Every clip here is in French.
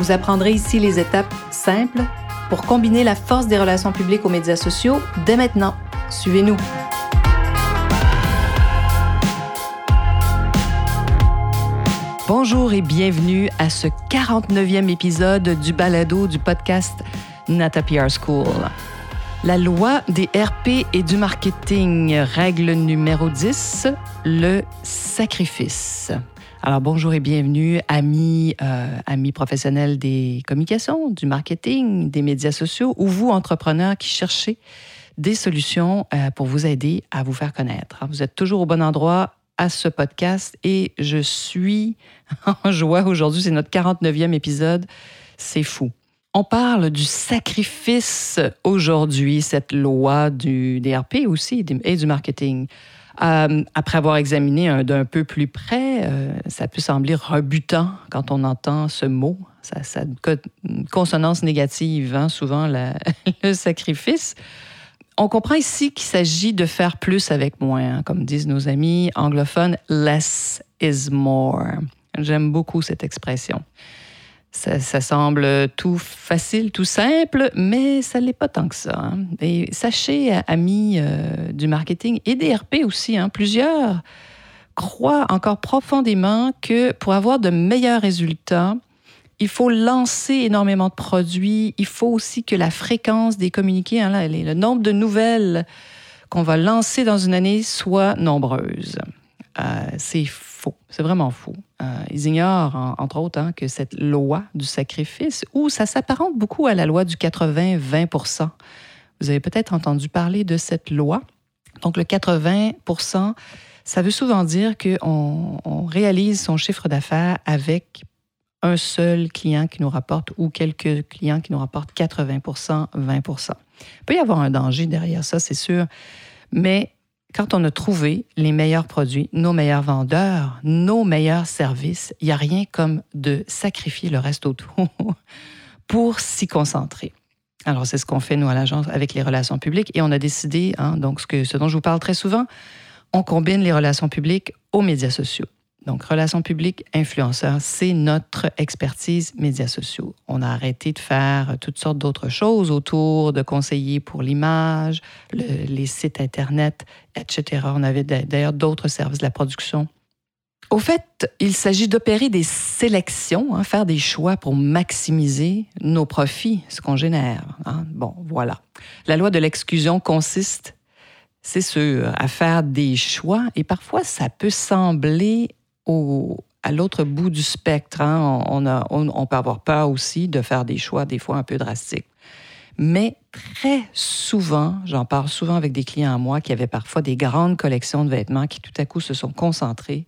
Vous apprendrez ici les étapes simples pour combiner la force des relations publiques aux médias sociaux dès maintenant. Suivez-nous. Bonjour et bienvenue à ce 49e épisode du balado du podcast Nata PR School. La loi des RP et du marketing, règle numéro 10, le sacrifice. Alors bonjour et bienvenue, amis, euh, amis professionnels des communications, du marketing, des médias sociaux, ou vous, entrepreneurs qui cherchez des solutions euh, pour vous aider à vous faire connaître. Vous êtes toujours au bon endroit à ce podcast et je suis en joie aujourd'hui. C'est notre 49e épisode. C'est fou. On parle du sacrifice aujourd'hui, cette loi du DRP aussi et du marketing. Euh, après avoir examiné d'un peu plus près, euh, ça peut sembler rebutant quand on entend ce mot. Ça, ça une consonance négative, hein, souvent le sacrifice. On comprend ici qu'il s'agit de faire plus avec moins, hein, comme disent nos amis anglophones, less is more. J'aime beaucoup cette expression. Ça, semble tout facile, tout simple, mais ça ne l'est pas tant que ça. Hein. Et sachez, amis euh, du marketing et des RP aussi, hein, plusieurs croient encore profondément que pour avoir de meilleurs résultats, il faut lancer énormément de produits. Il faut aussi que la fréquence des communiqués, hein, le nombre de nouvelles qu'on va lancer dans une année soit nombreuse. Euh, c'est C'est vraiment faux. Euh, ils ignorent, entre autres, hein, que cette loi du sacrifice, où ça s'apparente beaucoup à la loi du 80-20 Vous avez peut-être entendu parler de cette loi. Donc, le 80% ça veut souvent dire qu'on on réalise son chiffre d'affaires avec un seul client qui nous rapporte ou quelques clients qui nous rapportent 80 20 Il peut y avoir un danger derrière ça, c'est sûr, mais quand on a trouvé les meilleurs produits, nos meilleurs vendeurs, nos meilleurs services, il n'y a rien comme de sacrifier le reste autour pour s'y concentrer. Alors, c'est ce qu'on fait, nous, à l'agence, avec les relations publiques. Et on a décidé, hein, donc, ce, dont je vous parle très souvent, on combine les relations publiques aux médias sociaux. Donc, relations publiques, influenceurs, c'est notre expertise médias sociaux. On a arrêté de faire toutes sortes d'autres choses autour de conseillers pour l'image, les sites Internet, etc. On avait d'ailleurs d'autres services de la production. Au fait, il s'agit d'opérer des sélections, hein, faire des choix pour maximiser nos profits, ce qu'on génère. Hein. Bon, voilà. La loi de l'exclusion consiste, c'est sûr, à faire des choix et parfois ça peut sembler à l'autre bout du spectre. Hein. On, on, peut avoir peur aussi de faire des choix des fois un peu drastiques. Mais très souvent, j'en parle souvent avec des clients à moi qui avaient parfois des grandes collections de vêtements qui tout à coup se sont concentrés.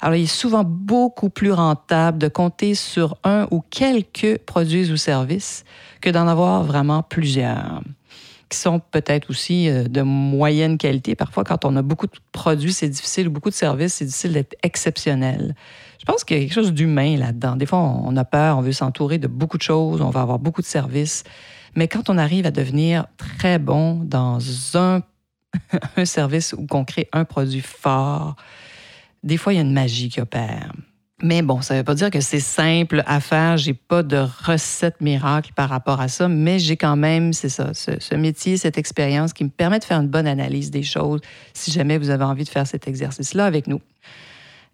Alors, il est souvent beaucoup plus rentable de compter sur un ou quelques produits ou services que d'en avoir vraiment plusieurs qui sont peut-être aussi euh, de moyenne qualité. Parfois, quand on a beaucoup de produits, c'est difficile, ou beaucoup de services, c'est difficile d'être exceptionnel. Je pense qu'il y a quelque chose d'humain là-dedans. Des fois, on a peur, on veut s'entourer de beaucoup de choses, on va avoir beaucoup de services. Mais quand on arrive à devenir très bon dans un, un service ou qu'on crée un produit fort, des fois, il y a une magie qui opère. Mais bon, ça ne veut pas dire que c'est simple à faire. J'ai pas de recette miracle par rapport à ça, mais j'ai quand même, c'est ça, ce, métier, cette expérience qui me permet de faire une bonne analyse des choses si jamais vous avez envie de faire cet exercice-là avec nous.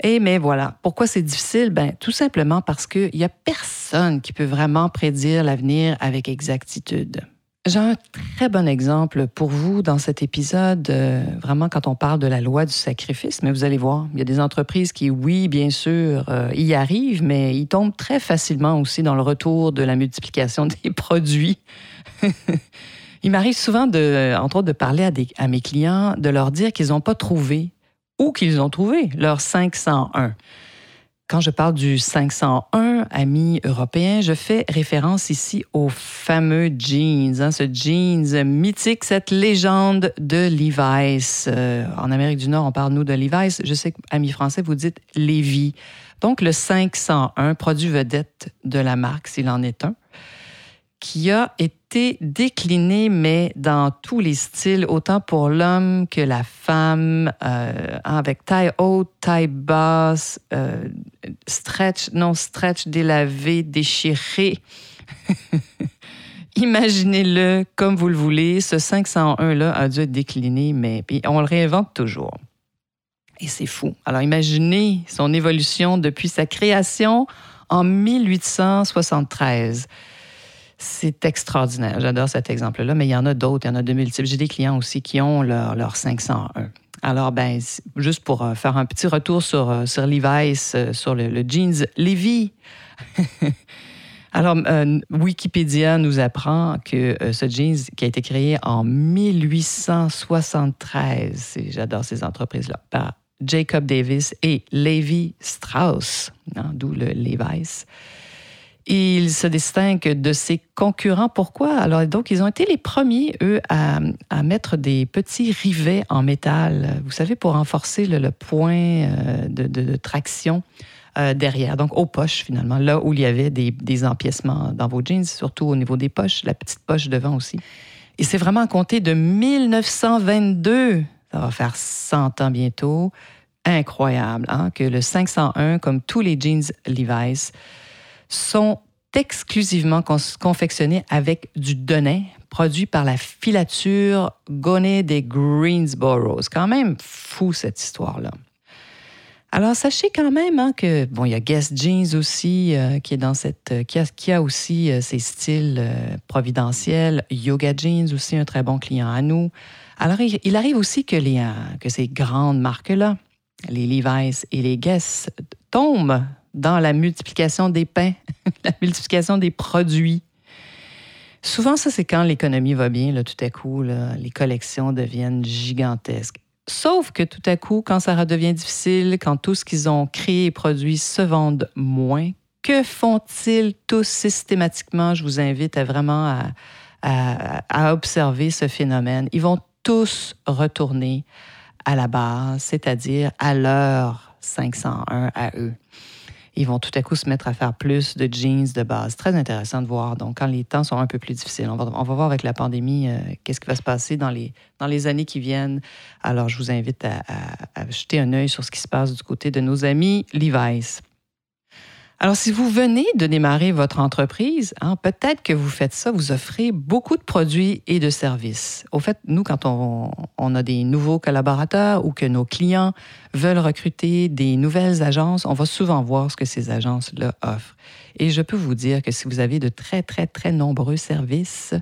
Et mais voilà, pourquoi c'est difficile? Ben, tout simplement parce qu'il n'y a personne qui peut vraiment prédire l'avenir avec exactitude. J'ai un très bon exemple pour vous dans cet épisode, euh, vraiment quand on parle de la loi du sacrifice, mais vous allez voir, il y a des entreprises qui, oui, bien sûr, euh, y arrivent, mais ils tombent très facilement aussi dans le retour de la multiplication des produits. il m'arrive souvent, de, entre autres, de parler à, à mes clients, de leur dire qu'ils n'ont pas trouvé ou qu'ils ont trouvé leur 501. Quand je parle du 501, ami européen, je fais référence ici au fameux jeans, hein, ce jeans mythique, cette légende de Levi's. Euh, en Amérique du Nord, on parle, nous, de Levi's. Je sais amis français, vous dites Levi. Donc, le 501, produit vedette de la marque, s'il en est un qui a été décliné, mais dans tous les styles, autant pour l'homme que la femme, euh, avec taille haute, taille basse, euh, stretch, non stretch, délavé, déchiré. Imaginez-le comme vous le voulez. Ce 501-là a dû être décliné, mais on le réinvente toujours. Et c'est fou. Alors imaginez son évolution depuis sa création en 1873. C'est extraordinaire. J'adore cet exemple-là, mais il y en a d'autres, il y en a de multiples. J'ai des clients aussi qui ont leur, leur 501. Alors, ben, juste pour euh, faire un petit retour sur, euh, sur Levi's, euh, sur le, jeans Levi. Alors, Wikipédia nous apprend que ce jeans qui a été créé en 1873, j'adore ces entreprises-là, par Jacob Davis et Levi Strauss, hein, d'où le Levi's. Il se distingue de ses concurrents. Pourquoi? Alors, donc, ils ont été les premiers, eux, à, mettre des petits rivets en métal, vous savez, pour renforcer le, point euh, de, traction euh, derrière, donc aux poches, finalement, là où il y avait des, empiècements dans vos jeans, surtout au niveau des poches, la petite poche devant aussi. Et c'est vraiment compté de 1922, ça va faire 100 ans bientôt, incroyable, hein, que le 501, comme tous les jeans Levi's, sont exclusivement confectionnés avec du Denain, produit par la filature Gonnet des Greensboro. C'est quand même fou cette histoire-là. Alors sachez quand même hein, que bon, il y a Guess Jeans aussi euh, qui est dans cette euh, qui, a, aussi euh, ses styles providentiels. Yoga Jeans aussi un très bon client à nous. Alors il, arrive aussi que les que ces grandes marques là, les Levi's et les Guess tombent dans la multiplication des pains, la multiplication des produits. Souvent, ça, c'est quand l'économie va bien, là, tout à coup, les collections deviennent gigantesques. Sauf que tout à coup, quand ça redevient difficile, quand tout ce qu'ils ont créé et produit se vendent moins, que font-ils tous systématiquement? Je vous invite à vraiment à observer ce phénomène. Ils vont tous retourner à la base, c'est-à-dire à leur 501 à eux ils vont tout à coup se mettre à faire plus de jeans de base. Très intéressant de voir. Donc, quand les temps sont un peu plus difficiles, on va, on va voir avec la pandémie euh, qu'est-ce qui va se passer dans les, dans les années qui viennent. Alors, je vous invite à, à jeter un œil sur ce qui se passe du côté de nos amis Levi's. Alors, si vous venez de démarrer votre entreprise, hein, peut-être que vous faites ça, vous offrez beaucoup de produits et de services. Au fait, nous, quand on, a des nouveaux collaborateurs ou que nos clients veulent recruter des nouvelles agences, on va souvent voir ce que ces agences-là offrent. Et je peux vous dire que si vous avez de très, très, très nombreux services,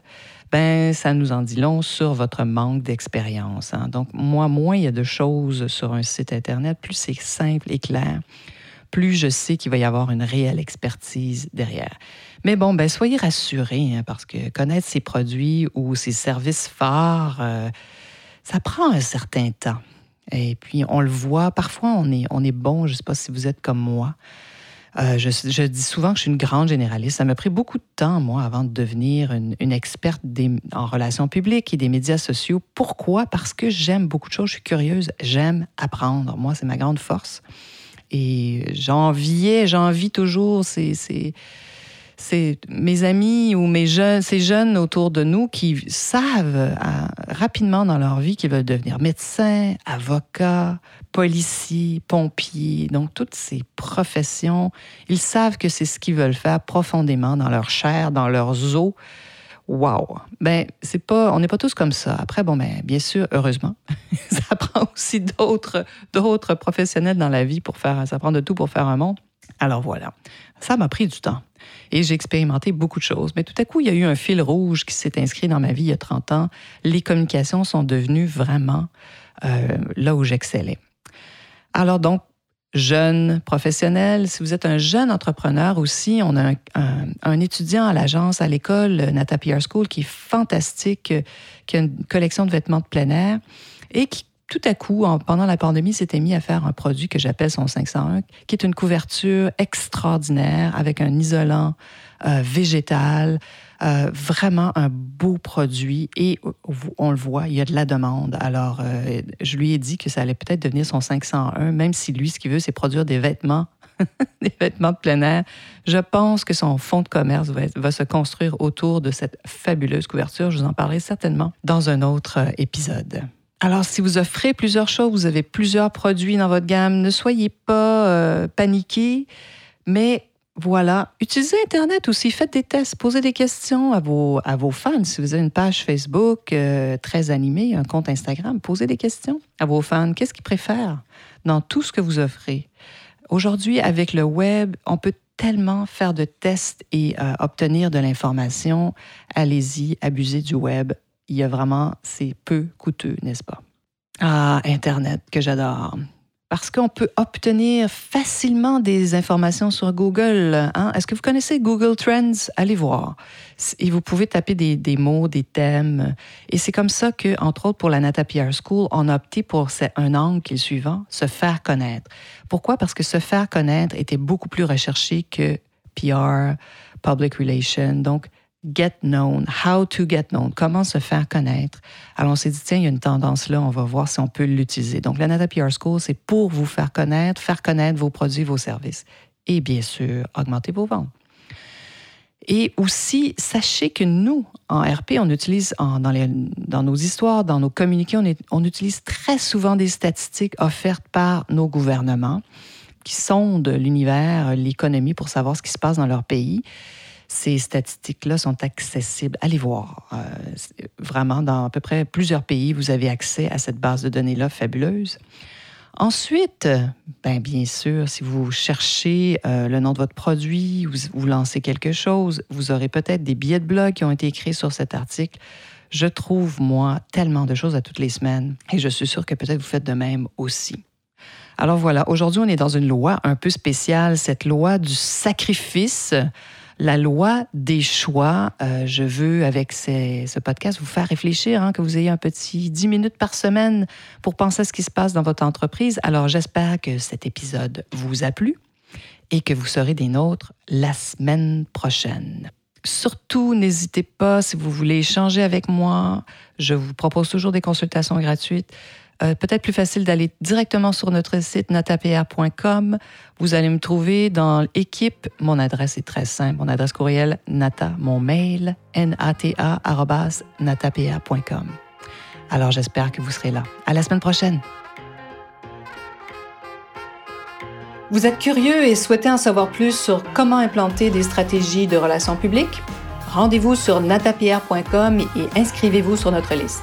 ben, ça nous en dit long sur votre manque d'expérience. Hein. Donc, moi, moins il y a de choses sur un site Internet, plus c'est simple et clair plus je sais qu'il va y avoir une réelle expertise derrière. Mais bon, ben, soyez rassurés, hein, parce que connaître ces produits ou ces services phares, euh, ça prend un certain temps. Et puis, on le voit, parfois, on est, on est bon, je ne sais pas si vous êtes comme moi. Euh, je, dis souvent que je suis une grande généraliste. Ça m'a pris beaucoup de temps, moi, avant de devenir une, experte en relations publiques et des médias sociaux. Pourquoi? Parce que j'aime beaucoup de choses, je suis curieuse, j'aime apprendre. Moi, c'est ma grande force. Et j'enviais, j'envie toujours ces, ces, mes amis ou mes jeunes, ces jeunes autour de nous qui savent euh, rapidement dans leur vie qu'ils veulent devenir médecins, avocats, policiers, pompiers, donc toutes ces professions. Ils savent que c'est ce qu'ils veulent faire profondément dans leur chair, dans leurs os. Wow! Ben, c'est pas, on n'est pas tous comme ça. Après, bon, ben, bien sûr, heureusement, ça prend aussi d'autres, d'autres professionnels dans la vie pour faire, ça prend de tout pour faire un monde. Alors voilà, ça m'a pris du temps et j'ai expérimenté beaucoup de choses. Mais tout à coup, il y a eu un fil rouge qui s'est inscrit dans ma vie il y a 30 ans. Les communications sont devenues vraiment euh, là où j'excellais. Alors donc, jeune professionnel, si vous êtes un jeune entrepreneur aussi, on a un, étudiant à l'agence, à l'école Nata PR School qui est fantastique, qui a une collection de vêtements de plein air et qui tout à coup, pendant la pandémie, s'était mis à faire un produit que j'appelle son 501, qui est une couverture extraordinaire avec un isolant euh, végétal. Euh, vraiment un beau produit et on le voit, il y a de la demande. Alors, euh, je lui ai dit que ça allait peut-être devenir son 501, même si lui, ce qu'il veut, c'est produire des vêtements, des vêtements de plein air. Je pense que son fonds de commerce va, se construire autour de cette fabuleuse couverture. Je vous en parlerai certainement dans un autre épisode. Alors, si vous offrez plusieurs choses, vous avez plusieurs produits dans votre gamme, ne soyez pas euh, paniqués, mais voilà, utilisez Internet aussi, faites des tests, posez des questions à vos, fans. Si vous avez une page Facebook euh, très animée, un compte Instagram, posez des questions à vos fans. Qu'est-ce qu'ils préfèrent dans tout ce que vous offrez? Aujourd'hui, avec le web, on peut tellement faire de tests et euh, obtenir de l'information. Allez-y, abusez du web il y a vraiment, c'est peu coûteux, n'est-ce pas? Ah, Internet, que j'adore. Parce qu'on peut obtenir facilement des informations sur Google. Hein? Est-ce que vous connaissez Google Trends? Allez voir. Et vous pouvez taper des, mots, des thèmes. Et c'est comme ça que, entre autres, pour la Nata PR School, on a opté pour un angle qui est le suivant, se faire connaître. Pourquoi? Parce que se faire connaître était beaucoup plus recherché que PR, public relations. Donc, get known, how to get known, comment se faire connaître. Alors on s'est dit, tiens, il y a une tendance là, on va voir si on peut l'utiliser. Donc l'Anata PR School, c'est pour vous faire connaître, faire connaître vos produits, vos services et bien sûr, augmenter vos ventes. Et aussi, sachez que nous, en RP, on utilise dans, nos histoires, dans nos communiqués, on utilise très souvent des statistiques offertes par nos gouvernements qui sondent l'univers, l'économie pour savoir ce qui se passe dans leur pays. Ces statistiques-là sont accessibles. Allez voir. Euh, vraiment, dans à peu près plusieurs pays, vous avez accès à cette base de données-là fabuleuse. Ensuite, ben bien sûr, si vous cherchez euh, le nom de votre produit, vous, vous lancez quelque chose, vous aurez peut-être des billets de blog qui ont été écrits sur cet article. Je trouve, moi, tellement de choses à toutes les semaines et je suis sûre que peut-être vous faites de même aussi. Alors voilà, aujourd'hui, on est dans une loi un peu spéciale, cette loi du sacrifice la loi des choix. Euh, je veux, avec ce podcast, vous faire réfléchir, hein, que vous ayez un petit 10 minutes par semaine pour penser à ce qui se passe dans votre entreprise. Alors, j'espère que cet épisode vous a plu et que vous serez des nôtres la semaine prochaine. Surtout, n'hésitez pas, si vous voulez échanger avec moi, je vous propose toujours des consultations gratuites. Euh, peut-être plus facile d'aller directement sur notre site natapr.com. Vous allez me trouver dans l'équipe. Mon adresse est très simple. Mon adresse courriel, nata, mon mail, nata, natapr.com. Alors, j'espère que vous serez là. À la semaine prochaine. Vous êtes curieux et souhaitez en savoir plus sur comment implanter des stratégies de relations publiques? Rendez-vous sur natapr.com et inscrivez-vous sur notre liste